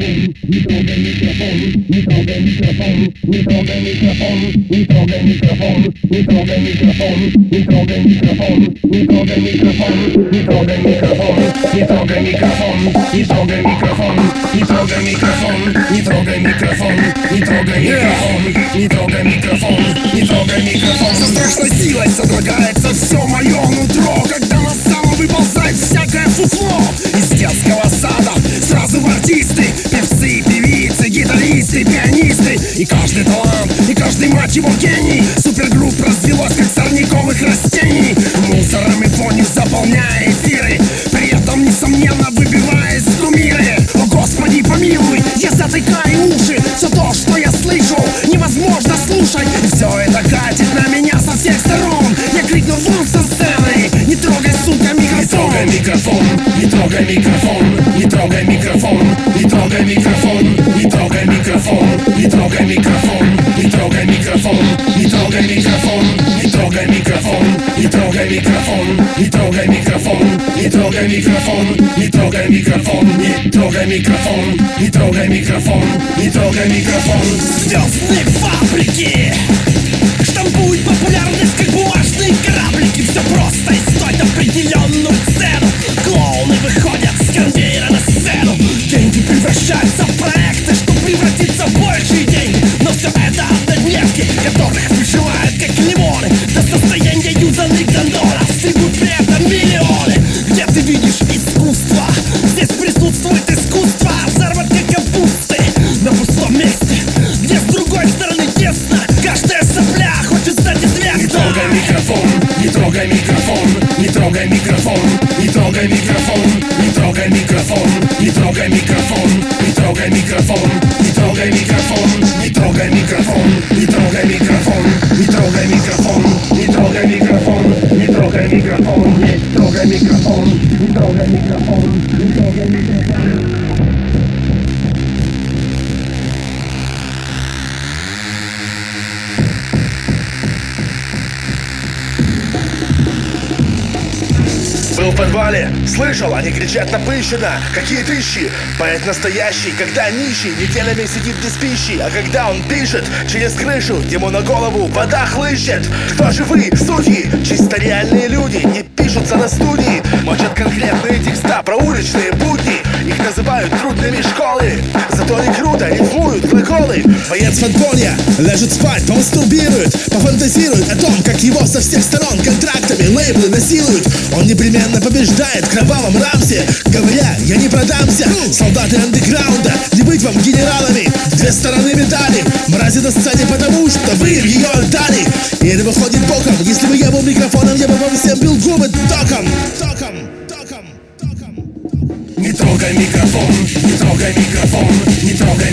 не трогай микрофон, не трогай микрофон, не трогай микрофон, не трогай микрофон, не трогай микрофон, не трогай микрофон, не трогай микрофон, не трогай микрофон, не трогай микрофон, не трогай микрофон, не трогай микрофон, не трогай микрофон, не трогай микрофон, не трогай микрофон, не трогай микрофон. Со страшной силой содрогается все мое И каждый талант, и каждый мать его гений. Супергрупп развелось, как сорняковых растений. Мусором и вонью заполняя эфиры. При этом, несомненно, выбиваясь в кумиры. О, Господи, помилуй, я затыкаю уши. Все то, что я слышу, невозможно слушать. И все это катит на меня со всех сторон. Я крикну вон со сцены. Не трогай, сука, микрофон, не трогай микрофон, не трогай микрофон, не трогай микрофон, не трогай микрофон, не трогай микрофон, не трогай микрофон, не трогай микрофон, не трогай микрофон, не трогай микрофон, не трогай микрофон, не трогай микрофон, не трогай микрофон, не трогай микрофон, не трогай микрофон, не трогай микрофон. Звездные фабрики Здесь присутствует искусство Заработка капусты на пустом месте. Где с другой стороны тесно Каждая сопля хочет стать Не известна трогай микрофон, не трогай микрофон, не трогай микрофон, не трогай микрофон, не трогай микрофон, не трогай микрофон, не трогай микрофон, the microphone, you the microphone. Был в подвале, слышал, они кричат напыщенно Какие тысячи, поэт настоящий Когда нищий неделями сидит без пищи. А когда он пишет через крышу Ему на голову вода хлыщет. Кто же вы, судьи, чисто реальные люди Не пишутся на студии. Мочат конкретные текста про уличные будни. Их называют трудными школы. Зато они круто рифмуют глаголы Боец фанфония ляжет спать, он стурбирует Пофантазирует о том, как его со всех сторон Контрактами лейблы насилуют. Он непременно побеждает в кровавом рамсе Говоря, я не продамся Солдаты андеграунда, не быть вам генералами. Две стороны медали Мрази на сцене, потому что вы в ее отдали. И это выходит боком. Если бы я был микрофоном, я бы вам всем бил губы током, током. Не трогай микрофон, не трогай микрофон, не трогай